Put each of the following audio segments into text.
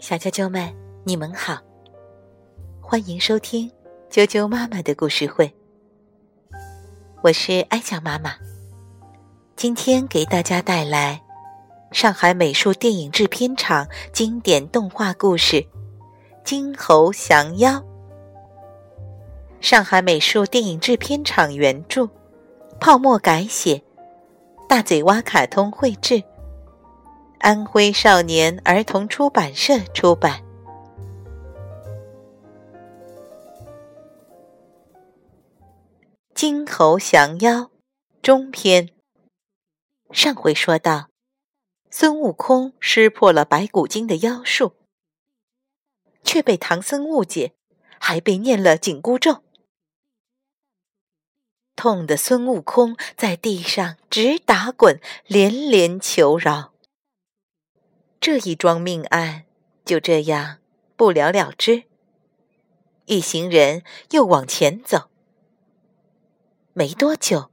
小啾啾们，你们好，欢迎收听啾啾妈妈的故事会。我是艾酱妈妈，今天给大家带来上海美术电影制片厂经典动画故事《金猴降妖》。上海美术电影制片厂原著，泡沫改写，大嘴蛙卡通绘制。安徽少年儿童出版社出版《金猴降妖》中篇。上回说到，孙悟空识破了白骨精的妖术，却被唐僧误解，还被念了紧箍咒，痛得孙悟空在地上直打滚，连连求饶。这一桩命案就这样不了了之。一行人又往前走，没多久，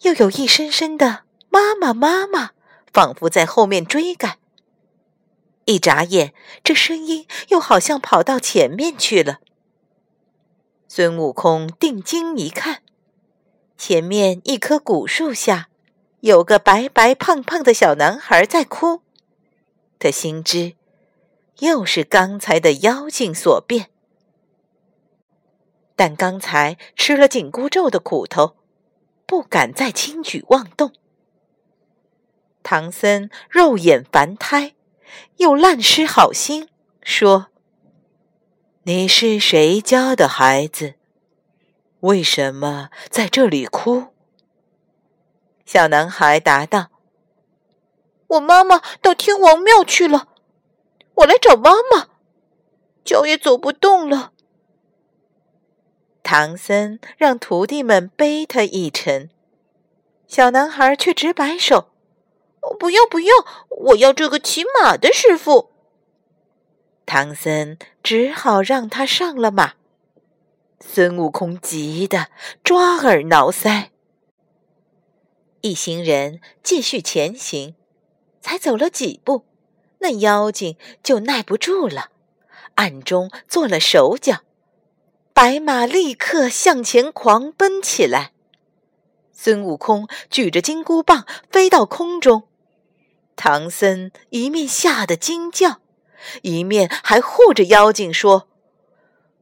又有一声声的“妈妈，妈妈”，仿佛在后面追赶。一眨眼，这声音又好像跑到前面去了。孙悟空定睛一看，前面一棵古树下，有个白白胖胖的小男孩在哭。他心知，又是刚才的妖精所变。但刚才吃了紧箍咒的苦头，不敢再轻举妄动。唐僧肉眼凡胎，又烂失好心，说：“你是谁家的孩子？为什么在这里哭？”小男孩答道。我妈妈到天王庙去了，我来找妈妈，脚也走不动了。唐僧让徒弟们背他一程，小男孩却直摆手：“不要不要，我要这个骑马的师傅。”唐僧只好让他上了马。孙悟空急得抓耳挠腮。一行人继续前行。才走了几步，那妖精就耐不住了，暗中做了手脚，白马立刻向前狂奔起来。孙悟空举着金箍棒飞到空中，唐僧一面吓得惊叫，一面还护着妖精说：“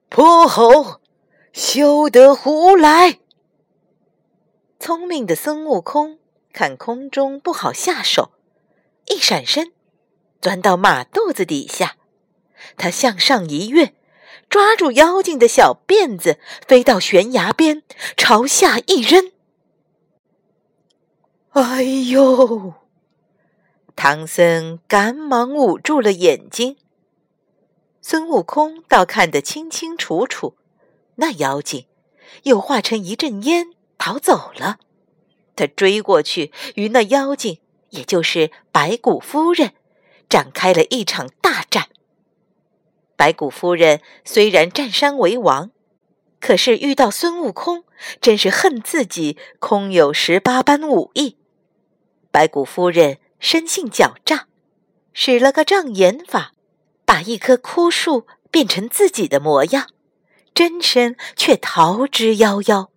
泼猴，休得胡来！”聪明的孙悟空看空中不好下手。一闪身，钻到马肚子底下，他向上一跃，抓住妖精的小辫子，飞到悬崖边，朝下一扔。哎呦！唐僧赶忙捂住了眼睛。孙悟空倒看得清清楚楚，那妖精又化成一阵烟逃走了。他追过去，与那妖精。也就是白骨夫人，展开了一场大战。白骨夫人虽然占山为王，可是遇到孙悟空，真是恨自己空有十八般武艺。白骨夫人生性狡诈，使了个障眼法，把一棵枯树变成自己的模样，真身却逃之夭夭。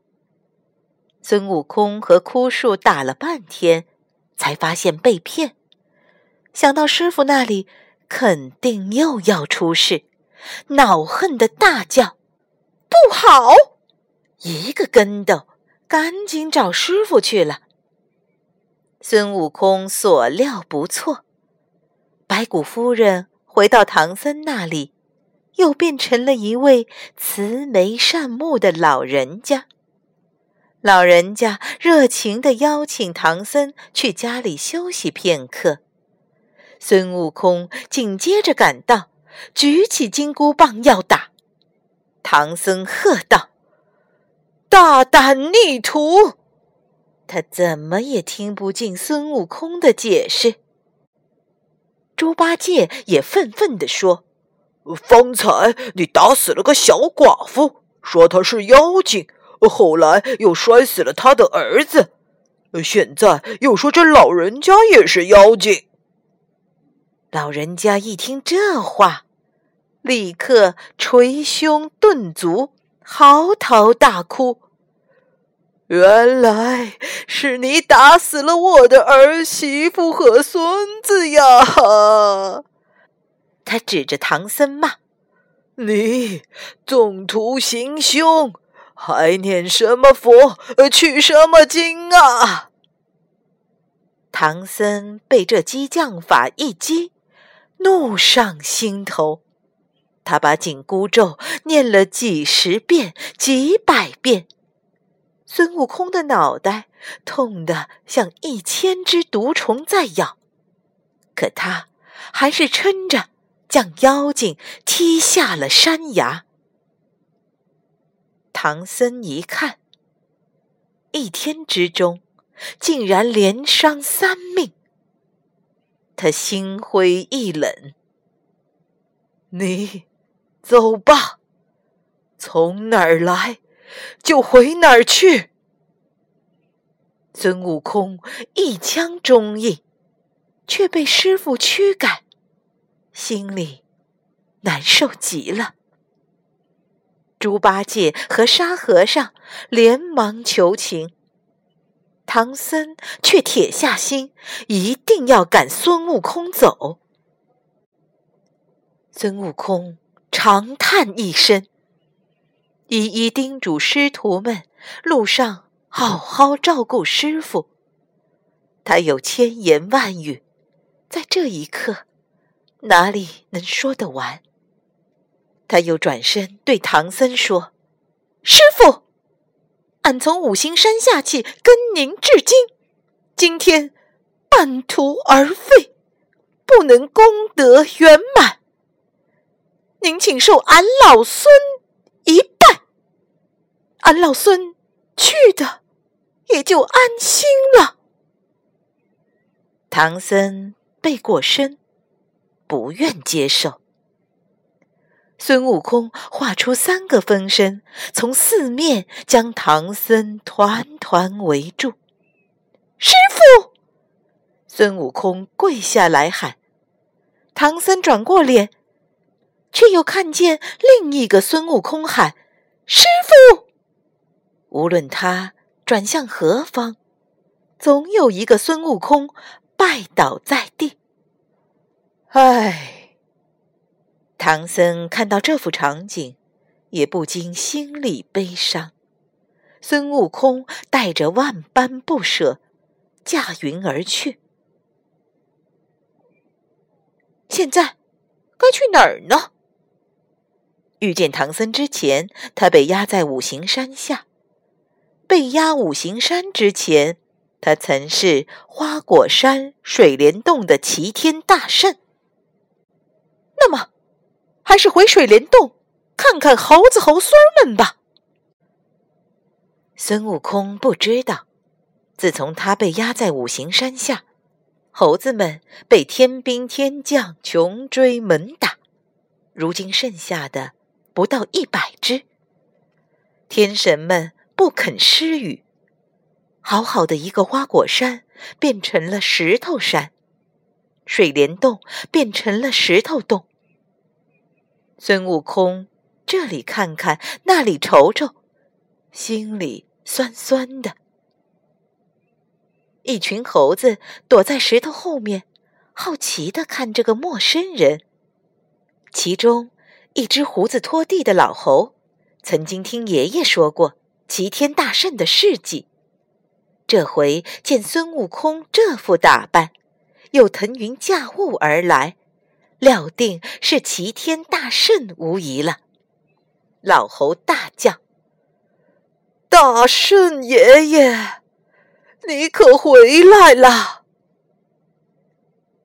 孙悟空和枯树打了半天。才发现被骗，想到师傅那里肯定又要出事，恼恨的大叫：“不好！”一个跟斗，赶紧找师傅去了。孙悟空所料不错，白骨夫人回到唐僧那里，又变成了一位慈眉善目的老人家。老人家热情地邀请唐僧去家里休息片刻。孙悟空紧接着赶到，举起金箍棒要打。唐僧喝道：“大胆逆徒！”他怎么也听不进孙悟空的解释。猪八戒也愤愤地说：“方才你打死了个小寡妇，说她是妖精。”后来又摔死了他的儿子，现在又说这老人家也是妖精。老人家一听这话，立刻捶胸顿足，嚎啕大哭。原来是你打死了我的儿媳妇和孙子呀！他指着唐僧骂：“你纵图行凶，还念什么佛，取什么经啊？”唐僧被这激将法一激，怒上心头，他把紧箍咒念了几十遍、几百遍。孙悟空的脑袋痛得像一千只毒虫在咬，可他还是撑着将妖精踢下了山崖。唐僧一看，一天之中竟然连伤三命，他心灰意冷。你走吧，从哪儿来？就回哪儿去。孙悟空一腔忠义，却被师傅驱赶，心里难受极了。猪八戒和沙和尚连忙求情，唐僧却铁下心，一定要赶孙悟空走。孙悟空长叹一声。一一叮嘱师徒们，路上好好照顾师傅。他有千言万语，在这一刻，哪里能说得完？他又转身对唐僧说：“师傅，俺从五行山下去跟您至今，今天半途而废，不能功德圆满。您请受俺老孙一拜。”俺老孙去的也就安心了。唐僧背过身，不愿接受。孙悟空画出三个分身，从四面将唐僧团团围住。师傅！孙悟空跪下来喊。唐僧转过脸，却又看见另一个孙悟空喊：“师傅！”无论他转向何方，总有一个孙悟空拜倒在地。唉，唐僧看到这幅场景，也不禁心里悲伤。孙悟空带着万般不舍，驾云而去。现在该去哪儿呢？遇见唐僧之前，他被压在五行山下。被压五行山之前，他曾是花果山水帘洞的齐天大圣。那么，还是回水帘洞看看猴子猴孙们吧。孙悟空不知道，自从他被压在五行山下，猴子们被天兵天将穷追猛打，如今剩下的不到一百只。天神们。不肯施雨，好好的一个花果山变成了石头山，水帘洞变成了石头洞。孙悟空这里看看，那里瞅瞅，心里酸酸的。一群猴子躲在石头后面，好奇的看这个陌生人。其中一只胡子拖地的老猴，曾经听爷爷说过。齐天大圣的事迹，这回见孙悟空这副打扮，又腾云驾雾而来，料定是齐天大圣无疑了。老猴大叫：“大圣爷爷，你可回来了！”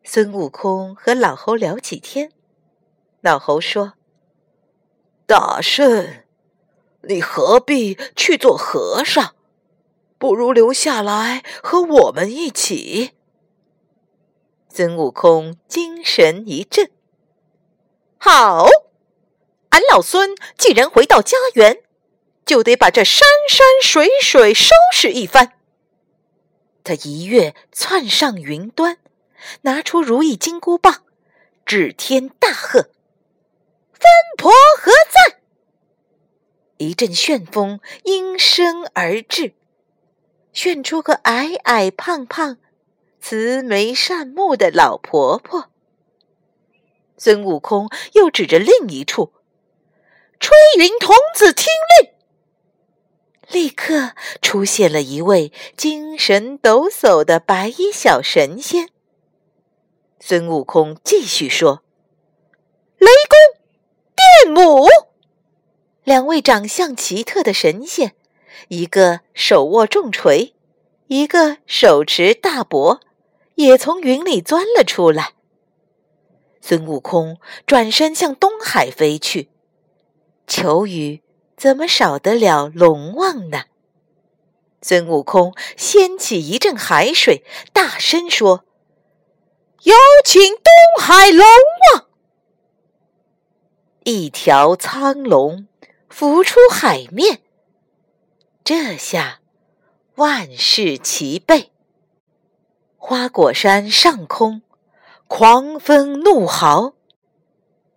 孙悟空和老猴聊起天，老猴说：“大圣。”你何必去做和尚？不如留下来和我们一起。孙悟空精神一振，好，俺老孙既然回到家园，就得把这山山水水收拾一番。他一跃窜上云端，拿出如意金箍棒，指天大喝：“分婆何在？”一阵旋风应声而至，旋出个矮矮胖胖、慈眉善目的老婆婆。孙悟空又指着另一处：“吹云童子听令！”立刻出现了一位精神抖擞的白衣小神仙。孙悟空继续说：“雷公、电母。”两位长相奇特的神仙，一个手握重锤，一个手持大钵，也从云里钻了出来。孙悟空转身向东海飞去，求雨怎么少得了龙王呢？孙悟空掀起一阵海水，大声说：“有请东海龙王！”一条苍龙。浮出海面，这下万事齐备。花果山上空，狂风怒号，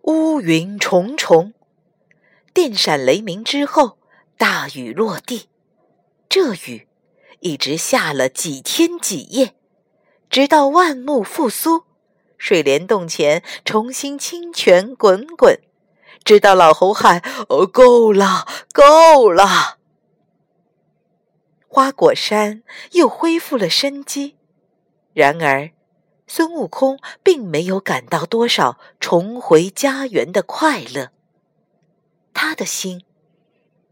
乌云重重，电闪雷鸣之后，大雨落地。这雨一直下了几天几夜，直到万木复苏，水帘洞前重新清泉滚滚。直到老猴喊：“哦，够了，够了！”花果山又恢复了生机。然而，孙悟空并没有感到多少重回家园的快乐。他的心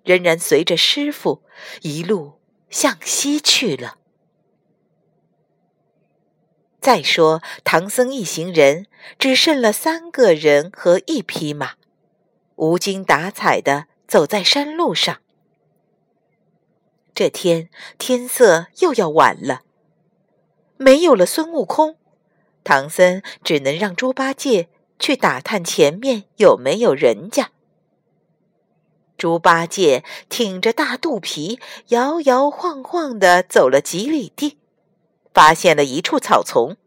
仍然随着师傅一路向西去了。再说，唐僧一行人只剩了三个人和一匹马。无精打采的走在山路上。这天天色又要晚了，没有了孙悟空，唐僧只能让猪八戒去打探前面有没有人家。猪八戒挺着大肚皮，摇摇晃晃的走了几里地，发现了一处草丛。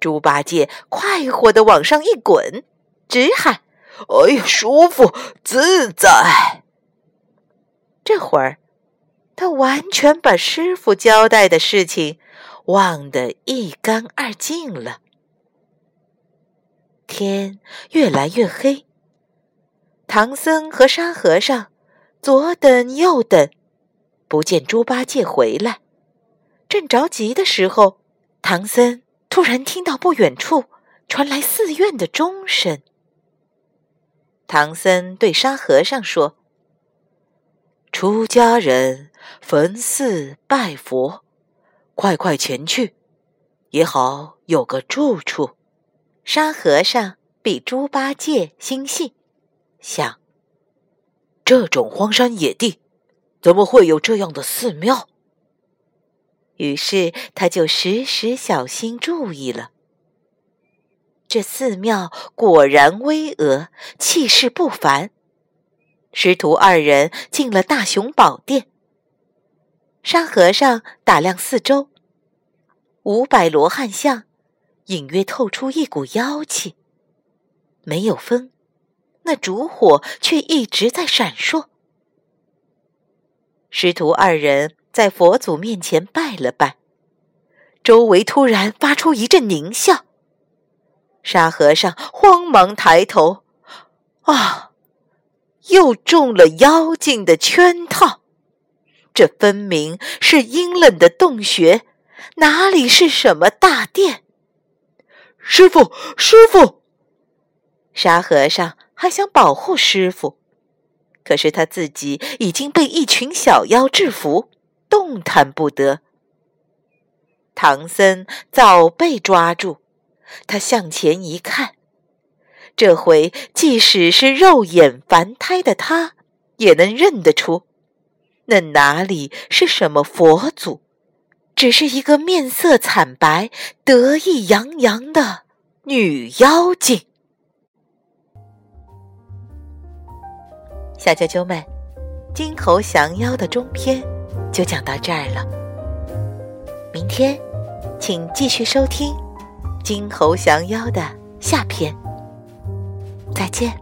猪八戒快活的往上一滚，直喊。哎呀，舒服自在！这会儿，他完全把师傅交代的事情忘得一干二净了。天越来越黑，唐僧和沙和尚左等右等，不见猪八戒回来，正着急的时候，唐僧突然听到不远处传来寺院的钟声。唐僧对沙和尚说：“出家人焚寺拜佛，快快前去，也好有个住处。”沙和尚比猪八戒心细，想：这种荒山野地，怎么会有这样的寺庙？于是他就时时小心注意了。这寺庙果然巍峨，气势不凡。师徒二人进了大雄宝殿。沙和尚打量四周，五百罗汉像隐约透出一股妖气。没有风，那烛火却一直在闪烁。师徒二人在佛祖面前拜了拜，周围突然发出一阵狞笑。沙和尚慌忙抬头，啊，又中了妖精的圈套。这分明是阴冷的洞穴，哪里是什么大殿？师傅，师傅！沙和尚还想保护师傅，可是他自己已经被一群小妖制服，动弹不得。唐僧早被抓住。他向前一看，这回即使是肉眼凡胎的他，也能认得出，那哪里是什么佛祖，只是一个面色惨白、得意洋洋的女妖精。小啾啾们，金猴降妖的中篇就讲到这儿了，明天请继续收听。金猴降妖的下篇再见。